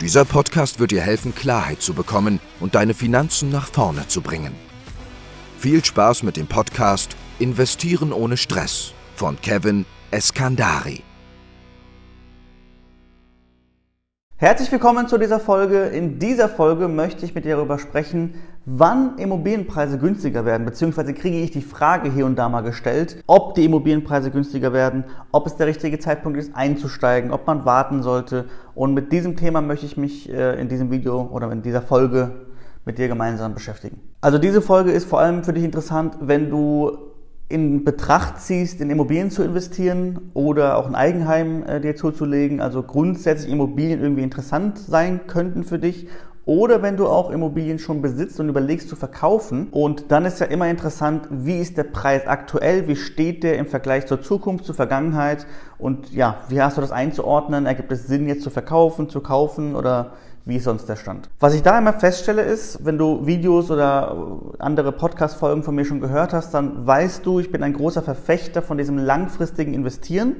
Dieser Podcast wird dir helfen, Klarheit zu bekommen und deine Finanzen nach vorne zu bringen. Viel Spaß mit dem Podcast Investieren ohne Stress von Kevin Eskandari. Herzlich willkommen zu dieser Folge. In dieser Folge möchte ich mit dir darüber sprechen, wann Immobilienpreise günstiger werden, beziehungsweise kriege ich die Frage hier und da mal gestellt, ob die Immobilienpreise günstiger werden, ob es der richtige Zeitpunkt ist, einzusteigen, ob man warten sollte. Und mit diesem Thema möchte ich mich äh, in diesem Video oder in dieser Folge mit dir gemeinsam beschäftigen. Also diese Folge ist vor allem für dich interessant, wenn du in Betracht ziehst, in Immobilien zu investieren oder auch ein Eigenheim äh, dir zuzulegen, also grundsätzlich Immobilien irgendwie interessant sein könnten für dich oder wenn du auch Immobilien schon besitzt und überlegst zu verkaufen. Und dann ist ja immer interessant, wie ist der Preis aktuell, wie steht der im Vergleich zur Zukunft, zur Vergangenheit und ja, wie hast du das einzuordnen? Ergibt es Sinn jetzt zu verkaufen, zu kaufen oder wie ist sonst der Stand. Was ich da immer feststelle ist, wenn du Videos oder andere Podcast-Folgen von mir schon gehört hast, dann weißt du, ich bin ein großer Verfechter von diesem langfristigen Investieren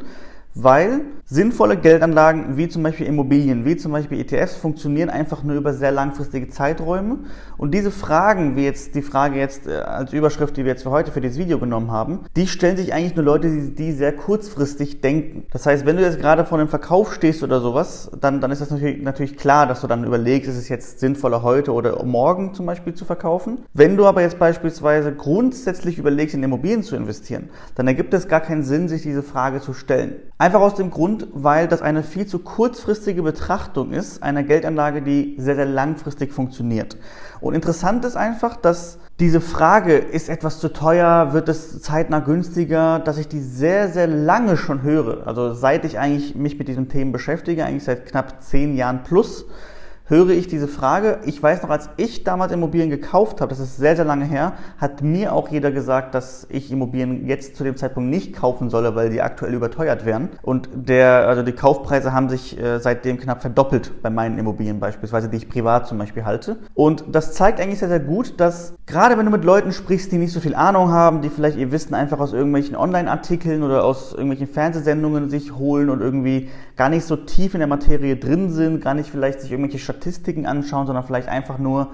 weil sinnvolle Geldanlagen wie zum Beispiel Immobilien, wie zum Beispiel ETFs funktionieren einfach nur über sehr langfristige Zeiträume. Und diese Fragen, wie jetzt die Frage jetzt äh, als Überschrift, die wir jetzt für heute für dieses Video genommen haben, die stellen sich eigentlich nur Leute, die, die sehr kurzfristig denken. Das heißt, wenn du jetzt gerade vor einem Verkauf stehst oder sowas, dann, dann ist das natürlich, natürlich klar, dass du dann überlegst, ist es jetzt sinnvoller heute oder morgen zum Beispiel zu verkaufen. Wenn du aber jetzt beispielsweise grundsätzlich überlegst, in Immobilien zu investieren, dann ergibt es gar keinen Sinn, sich diese Frage zu stellen. Einfach aus dem Grund, weil das eine viel zu kurzfristige Betrachtung ist, einer Geldanlage, die sehr, sehr langfristig funktioniert. Und interessant ist einfach, dass diese Frage, ist etwas zu teuer, wird es zeitnah günstiger, dass ich die sehr, sehr lange schon höre. Also seit ich eigentlich mich mit diesen Themen beschäftige, eigentlich seit knapp zehn Jahren plus, höre ich diese Frage. Ich weiß noch, als ich damals Immobilien gekauft habe, das ist sehr, sehr lange her, hat mir auch jeder gesagt, dass ich Immobilien jetzt zu dem Zeitpunkt nicht kaufen solle, weil die aktuell überteuert wären. Und der, also die Kaufpreise haben sich äh, seitdem knapp verdoppelt bei meinen Immobilien beispielsweise, die ich privat zum Beispiel halte. Und das zeigt eigentlich sehr, sehr gut, dass gerade wenn du mit Leuten sprichst, die nicht so viel Ahnung haben, die vielleicht ihr Wissen einfach aus irgendwelchen Online-Artikeln oder aus irgendwelchen Fernsehsendungen sich holen und irgendwie gar nicht so tief in der Materie drin sind, gar nicht vielleicht sich irgendwelche Statistiken anschauen, sondern vielleicht einfach nur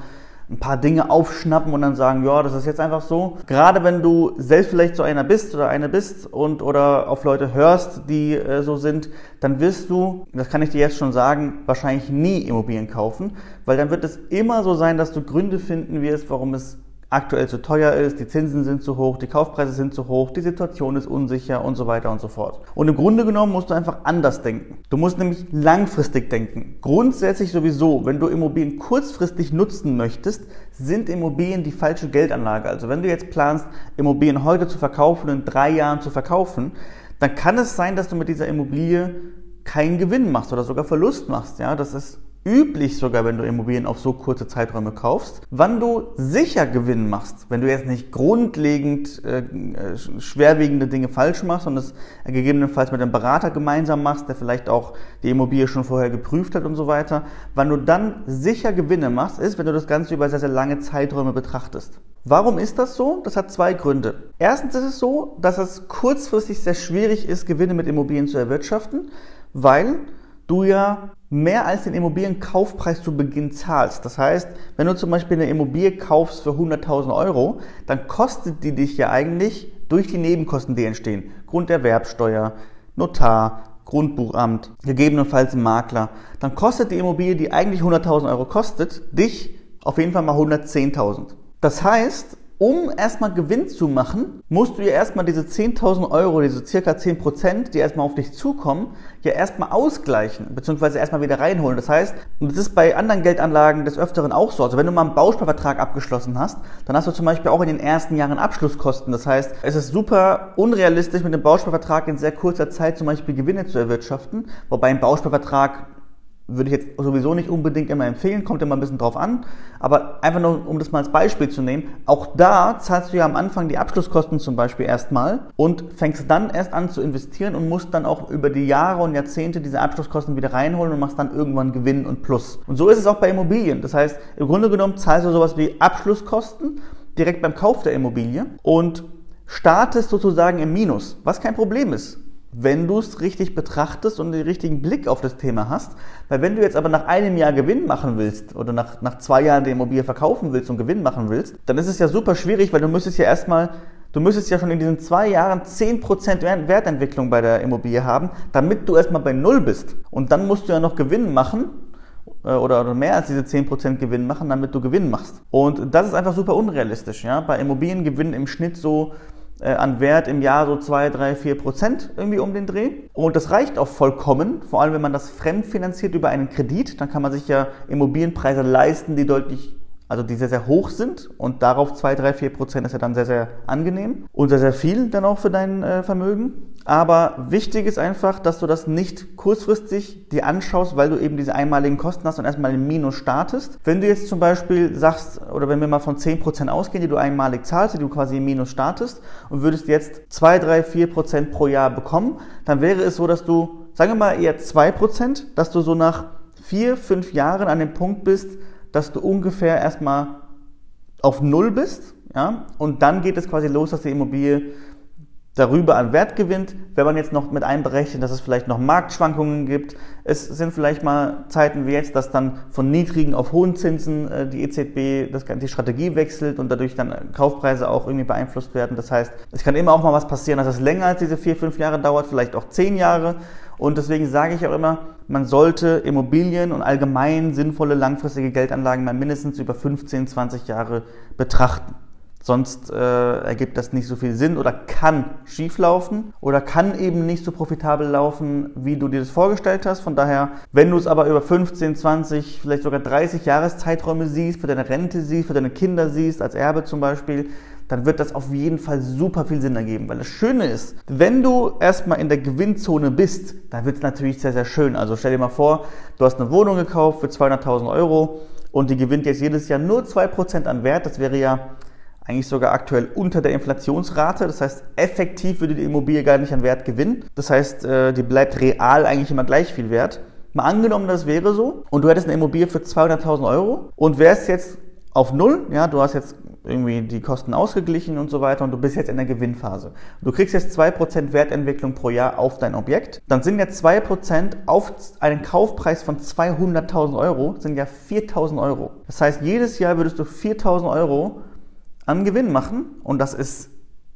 ein paar Dinge aufschnappen und dann sagen, ja, das ist jetzt einfach so. Gerade wenn du selbst vielleicht so einer bist oder eine bist und oder auf Leute hörst, die äh, so sind, dann wirst du, das kann ich dir jetzt schon sagen, wahrscheinlich nie Immobilien kaufen, weil dann wird es immer so sein, dass du Gründe finden wirst, warum es aktuell zu teuer ist, die Zinsen sind zu hoch, die Kaufpreise sind zu hoch, die Situation ist unsicher und so weiter und so fort. Und im Grunde genommen musst du einfach anders denken. Du musst nämlich langfristig denken. Grundsätzlich sowieso, wenn du Immobilien kurzfristig nutzen möchtest, sind Immobilien die falsche Geldanlage. Also wenn du jetzt planst, Immobilien heute zu verkaufen und in drei Jahren zu verkaufen, dann kann es sein, dass du mit dieser Immobilie keinen Gewinn machst oder sogar Verlust machst. Ja, das ist üblich sogar, wenn du Immobilien auf so kurze Zeiträume kaufst, wann du sicher Gewinn machst. Wenn du jetzt nicht grundlegend äh, schwerwiegende Dinge falsch machst und es gegebenenfalls mit einem Berater gemeinsam machst, der vielleicht auch die Immobilie schon vorher geprüft hat und so weiter. Wann du dann sicher Gewinne machst, ist, wenn du das Ganze über sehr, sehr lange Zeiträume betrachtest. Warum ist das so? Das hat zwei Gründe. Erstens ist es so, dass es kurzfristig sehr schwierig ist, Gewinne mit Immobilien zu erwirtschaften, weil du ja mehr als den Immobilienkaufpreis zu Beginn zahlst. Das heißt, wenn du zum Beispiel eine Immobilie kaufst für 100.000 Euro, dann kostet die dich ja eigentlich durch die Nebenkosten, die entstehen, Grunderwerbsteuer, Notar, Grundbuchamt, gegebenenfalls Makler, dann kostet die Immobilie, die eigentlich 100.000 Euro kostet, dich auf jeden Fall mal 110.000. Das heißt, um erstmal Gewinn zu machen, musst du ja erstmal diese 10.000 Euro, diese circa 10%, die erstmal auf dich zukommen, ja erstmal ausgleichen, beziehungsweise erstmal wieder reinholen. Das heißt, und das ist bei anderen Geldanlagen des Öfteren auch so. Also wenn du mal einen Bausparvertrag abgeschlossen hast, dann hast du zum Beispiel auch in den ersten Jahren Abschlusskosten. Das heißt, es ist super unrealistisch, mit dem Bausparvertrag in sehr kurzer Zeit zum Beispiel Gewinne zu erwirtschaften, wobei ein Bausparvertrag würde ich jetzt sowieso nicht unbedingt immer empfehlen, kommt immer ein bisschen drauf an. Aber einfach nur, um das mal als Beispiel zu nehmen, auch da zahlst du ja am Anfang die Abschlusskosten zum Beispiel erstmal und fängst dann erst an zu investieren und musst dann auch über die Jahre und Jahrzehnte diese Abschlusskosten wieder reinholen und machst dann irgendwann Gewinn und Plus. Und so ist es auch bei Immobilien. Das heißt, im Grunde genommen zahlst du sowas wie Abschlusskosten direkt beim Kauf der Immobilie und startest sozusagen im Minus, was kein Problem ist wenn du es richtig betrachtest und den richtigen Blick auf das Thema hast. Weil wenn du jetzt aber nach einem Jahr Gewinn machen willst oder nach, nach zwei Jahren die Immobilie verkaufen willst und Gewinn machen willst, dann ist es ja super schwierig, weil du müsstest ja erstmal, du müsstest ja schon in diesen zwei Jahren 10% Wertentwicklung bei der Immobilie haben, damit du erstmal bei Null bist. Und dann musst du ja noch Gewinn machen äh, oder, mehr als diese 10% Gewinn machen, damit du Gewinn machst. Und das ist einfach super unrealistisch. Ja? Bei Immobilien gewinnen im Schnitt so an Wert im Jahr so 2, 3, 4 Prozent irgendwie um den Dreh. Und das reicht auch vollkommen, vor allem wenn man das fremdfinanziert über einen Kredit, dann kann man sich ja Immobilienpreise leisten, die deutlich also die sehr, sehr hoch sind und darauf 2, 3, 4 Prozent ist ja dann sehr, sehr angenehm und sehr, sehr viel dann auch für dein äh, Vermögen. Aber wichtig ist einfach, dass du das nicht kurzfristig dir anschaust, weil du eben diese einmaligen Kosten hast und erstmal im Minus startest. Wenn du jetzt zum Beispiel sagst, oder wenn wir mal von 10 Prozent ausgehen, die du einmalig zahlst, die du quasi im Minus startest und würdest jetzt 2, 3, 4 Prozent pro Jahr bekommen, dann wäre es so, dass du, sagen wir mal eher 2 Prozent, dass du so nach vier, fünf Jahren an dem Punkt bist, dass du ungefähr erstmal auf Null bist, ja, und dann geht es quasi los, dass die Immobilie darüber an Wert gewinnt, wenn man jetzt noch mit einberechnet, dass es vielleicht noch Marktschwankungen gibt. Es sind vielleicht mal Zeiten wie jetzt, dass dann von niedrigen auf hohen Zinsen äh, die EZB das, die Strategie wechselt und dadurch dann Kaufpreise auch irgendwie beeinflusst werden. Das heißt, es kann immer auch mal was passieren, dass es länger als diese vier, fünf Jahre dauert, vielleicht auch zehn Jahre. Und deswegen sage ich auch immer, man sollte Immobilien und allgemein sinnvolle langfristige Geldanlagen mal mindestens über 15, 20 Jahre betrachten. Sonst äh, ergibt das nicht so viel Sinn oder kann schieflaufen oder kann eben nicht so profitabel laufen, wie du dir das vorgestellt hast. Von daher, wenn du es aber über 15, 20, vielleicht sogar 30 Jahreszeiträume siehst, für deine Rente siehst, für deine Kinder siehst, als Erbe zum Beispiel, dann wird das auf jeden Fall super viel Sinn ergeben. Weil das Schöne ist, wenn du erstmal in der Gewinnzone bist, dann wird es natürlich sehr, sehr schön. Also stell dir mal vor, du hast eine Wohnung gekauft für 200.000 Euro und die gewinnt jetzt jedes Jahr nur 2% an Wert. Das wäre ja eigentlich sogar aktuell unter der Inflationsrate. Das heißt, effektiv würde die Immobilie gar nicht an Wert gewinnen. Das heißt, äh, die bleibt real eigentlich immer gleich viel wert. Mal angenommen, das wäre so und du hättest eine Immobilie für 200.000 Euro und wärst jetzt auf Null, ja, du hast jetzt irgendwie die Kosten ausgeglichen und so weiter und du bist jetzt in der Gewinnphase. Du kriegst jetzt 2% Wertentwicklung pro Jahr auf dein Objekt. Dann sind ja 2% auf einen Kaufpreis von 200.000 Euro, sind ja 4.000 Euro. Das heißt, jedes Jahr würdest du 4.000 Euro an Gewinn machen und das ist,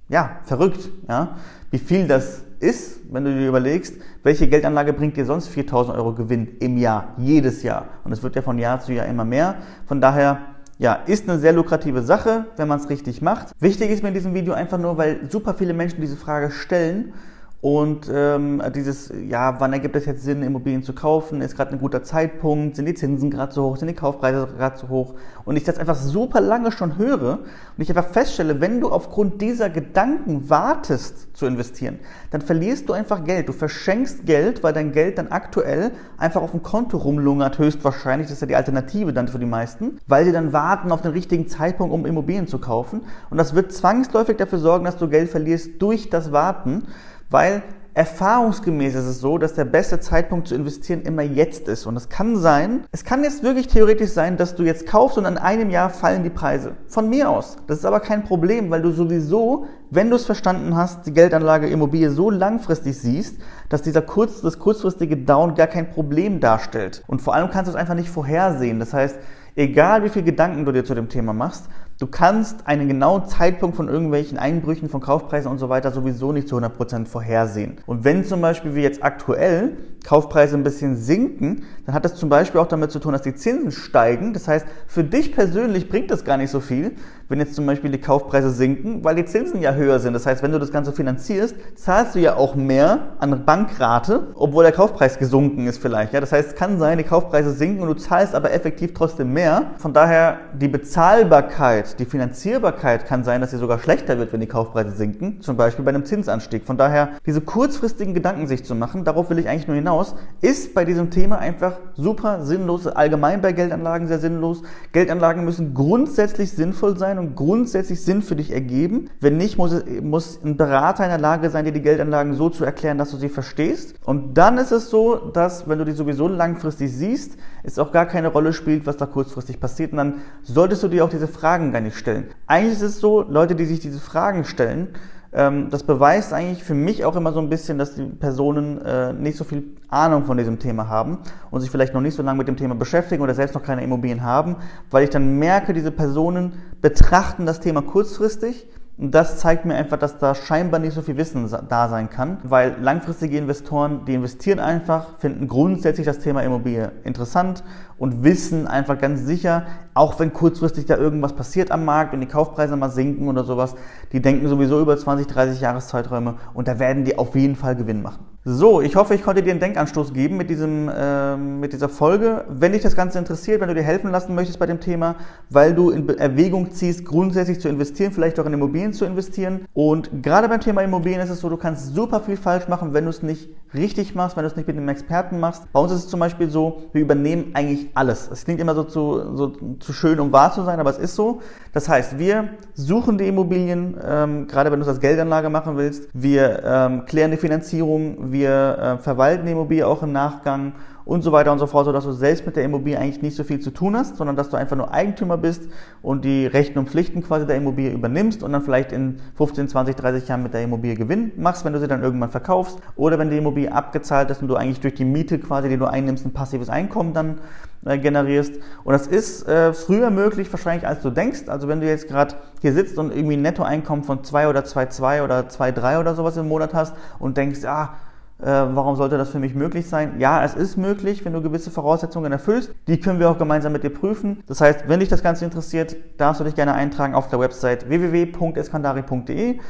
ja, verrückt, ja. Wie viel das ist, wenn du dir überlegst, welche Geldanlage bringt dir sonst 4.000 Euro Gewinn im Jahr, jedes Jahr. Und es wird ja von Jahr zu Jahr immer mehr. Von daher ja, ist eine sehr lukrative Sache, wenn man es richtig macht. Wichtig ist mir in diesem Video einfach nur, weil super viele Menschen diese Frage stellen und ähm, dieses, ja, wann ergibt es jetzt Sinn, Immobilien zu kaufen? Ist gerade ein guter Zeitpunkt? Sind die Zinsen gerade so hoch? Sind die Kaufpreise gerade so hoch? Und ich das einfach super lange schon höre und ich einfach feststelle, wenn du aufgrund dieser Gedanken wartest zu investieren, dann verlierst du einfach Geld. Du verschenkst Geld, weil dein Geld dann aktuell einfach auf dem Konto rumlungert, höchstwahrscheinlich. Das ist ja die Alternative dann für die meisten, weil sie dann warten auf den richtigen Zeitpunkt, um Immobilien zu kaufen. Und das wird zwangsläufig dafür sorgen, dass du Geld verlierst durch das Warten weil erfahrungsgemäß ist es so, dass der beste Zeitpunkt zu investieren immer jetzt ist. Und es kann sein, es kann jetzt wirklich theoretisch sein, dass du jetzt kaufst und in einem Jahr fallen die Preise. Von mir aus. Das ist aber kein Problem, weil du sowieso, wenn du es verstanden hast, die Geldanlage Immobilie so langfristig siehst, dass dieser kurz, das kurzfristige Down gar kein Problem darstellt. Und vor allem kannst du es einfach nicht vorhersehen. Das heißt, egal wie viel Gedanken du dir zu dem Thema machst, Du kannst einen genauen Zeitpunkt von irgendwelchen Einbrüchen von Kaufpreisen und so weiter sowieso nicht zu 100% vorhersehen. Und wenn zum Beispiel wie jetzt aktuell Kaufpreise ein bisschen sinken, dann hat das zum Beispiel auch damit zu tun, dass die Zinsen steigen. Das heißt, für dich persönlich bringt das gar nicht so viel, wenn jetzt zum Beispiel die Kaufpreise sinken, weil die Zinsen ja höher sind. Das heißt, wenn du das Ganze finanzierst, zahlst du ja auch mehr an Bankrate, obwohl der Kaufpreis gesunken ist vielleicht. Ja, das heißt, es kann sein, die Kaufpreise sinken und du zahlst aber effektiv trotzdem mehr. Von daher die Bezahlbarkeit die Finanzierbarkeit kann sein, dass sie sogar schlechter wird, wenn die Kaufpreise sinken, zum Beispiel bei einem Zinsanstieg. Von daher, diese kurzfristigen Gedanken sich zu machen, darauf will ich eigentlich nur hinaus, ist bei diesem Thema einfach super sinnlos, allgemein bei Geldanlagen sehr sinnlos. Geldanlagen müssen grundsätzlich sinnvoll sein und grundsätzlich Sinn für dich ergeben. Wenn nicht, muss, muss ein Berater in der Lage sein, dir die Geldanlagen so zu erklären, dass du sie verstehst. Und dann ist es so, dass, wenn du die sowieso langfristig siehst, es auch gar keine Rolle spielt, was da kurzfristig passiert. Und dann solltest du dir auch diese Fragen gar nicht stellen. Eigentlich ist es so, Leute, die sich diese Fragen stellen, ähm, das beweist eigentlich für mich auch immer so ein bisschen, dass die Personen äh, nicht so viel Ahnung von diesem Thema haben und sich vielleicht noch nicht so lange mit dem Thema beschäftigen oder selbst noch keine Immobilien haben, weil ich dann merke, diese Personen betrachten das Thema kurzfristig und das zeigt mir einfach, dass da scheinbar nicht so viel Wissen da sein kann, weil langfristige Investoren, die investieren einfach, finden grundsätzlich das Thema Immobilie interessant und wissen einfach ganz sicher, auch wenn kurzfristig da irgendwas passiert am Markt und die Kaufpreise mal sinken oder sowas, die denken sowieso über 20, 30 Jahreszeiträume und da werden die auf jeden Fall Gewinn machen. So, ich hoffe, ich konnte dir einen Denkanstoß geben mit, diesem, äh, mit dieser Folge. Wenn dich das Ganze interessiert, wenn du dir helfen lassen möchtest bei dem Thema, weil du in Erwägung ziehst, grundsätzlich zu investieren, vielleicht auch in Immobilien zu investieren. Und gerade beim Thema Immobilien ist es so, du kannst super viel falsch machen, wenn du es nicht richtig machst, wenn du es nicht mit einem Experten machst. Bei uns ist es zum Beispiel so, wir übernehmen eigentlich alles. Es klingt immer so zu, so zu schön, um wahr zu sein, aber es ist so. Das heißt, wir suchen die Immobilien, ähm, gerade wenn du es als Geldanlage machen willst. Wir ähm, klären die Finanzierung, wir äh, verwalten die Immobilie auch im Nachgang und so weiter und so fort, sodass du selbst mit der Immobilie eigentlich nicht so viel zu tun hast, sondern dass du einfach nur Eigentümer bist und die Rechten und Pflichten quasi der Immobilie übernimmst und dann vielleicht in 15, 20, 30 Jahren mit der Immobilie Gewinn machst, wenn du sie dann irgendwann verkaufst oder wenn die Immobilie abgezahlt ist und du eigentlich durch die Miete quasi, die du einnimmst, ein passives Einkommen dann äh, generierst. Und das ist äh, früher möglich wahrscheinlich, als du denkst. Also wenn du jetzt gerade hier sitzt und irgendwie ein Nettoeinkommen von 2 oder 2,2 oder 2,3 oder sowas im Monat hast und denkst, ah, äh, warum sollte das für mich möglich sein? Ja, es ist möglich, wenn du gewisse Voraussetzungen erfüllst. Die können wir auch gemeinsam mit dir prüfen. Das heißt, wenn dich das Ganze interessiert, darfst du dich gerne eintragen auf der Website www.eskandari.de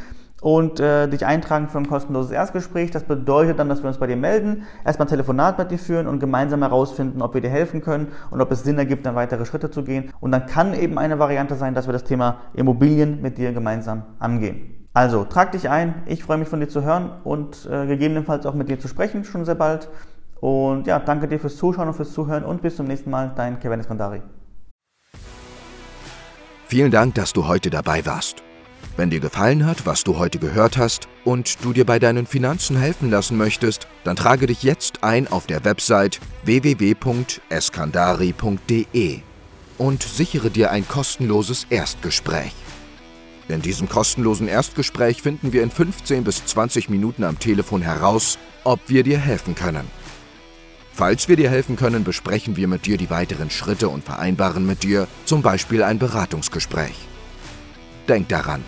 und äh, dich eintragen für ein kostenloses Erstgespräch. Das bedeutet dann, dass wir uns bei dir melden, erstmal ein Telefonat mit dir führen und gemeinsam herausfinden, ob wir dir helfen können und ob es Sinn ergibt, dann weitere Schritte zu gehen. Und dann kann eben eine Variante sein, dass wir das Thema Immobilien mit dir gemeinsam angehen. Also, trag dich ein. Ich freue mich von dir zu hören und äh, gegebenenfalls auch mit dir zu sprechen, schon sehr bald. Und ja, danke dir fürs Zuschauen und fürs Zuhören und bis zum nächsten Mal, dein Kevin Eskandari. Vielen Dank, dass du heute dabei warst. Wenn dir gefallen hat, was du heute gehört hast und du dir bei deinen Finanzen helfen lassen möchtest, dann trage dich jetzt ein auf der Website www.eskandari.de und sichere dir ein kostenloses Erstgespräch. In diesem kostenlosen Erstgespräch finden wir in 15 bis 20 Minuten am Telefon heraus, ob wir dir helfen können. Falls wir dir helfen können, besprechen wir mit dir die weiteren Schritte und vereinbaren mit dir zum Beispiel ein Beratungsgespräch. Denk daran,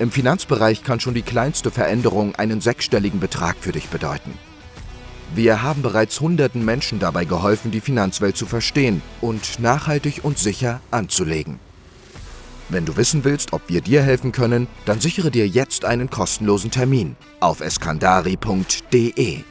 im Finanzbereich kann schon die kleinste Veränderung einen sechsstelligen Betrag für dich bedeuten. Wir haben bereits hunderten Menschen dabei geholfen, die Finanzwelt zu verstehen und nachhaltig und sicher anzulegen. Wenn du wissen willst, ob wir dir helfen können, dann sichere dir jetzt einen kostenlosen Termin auf eskandari.de.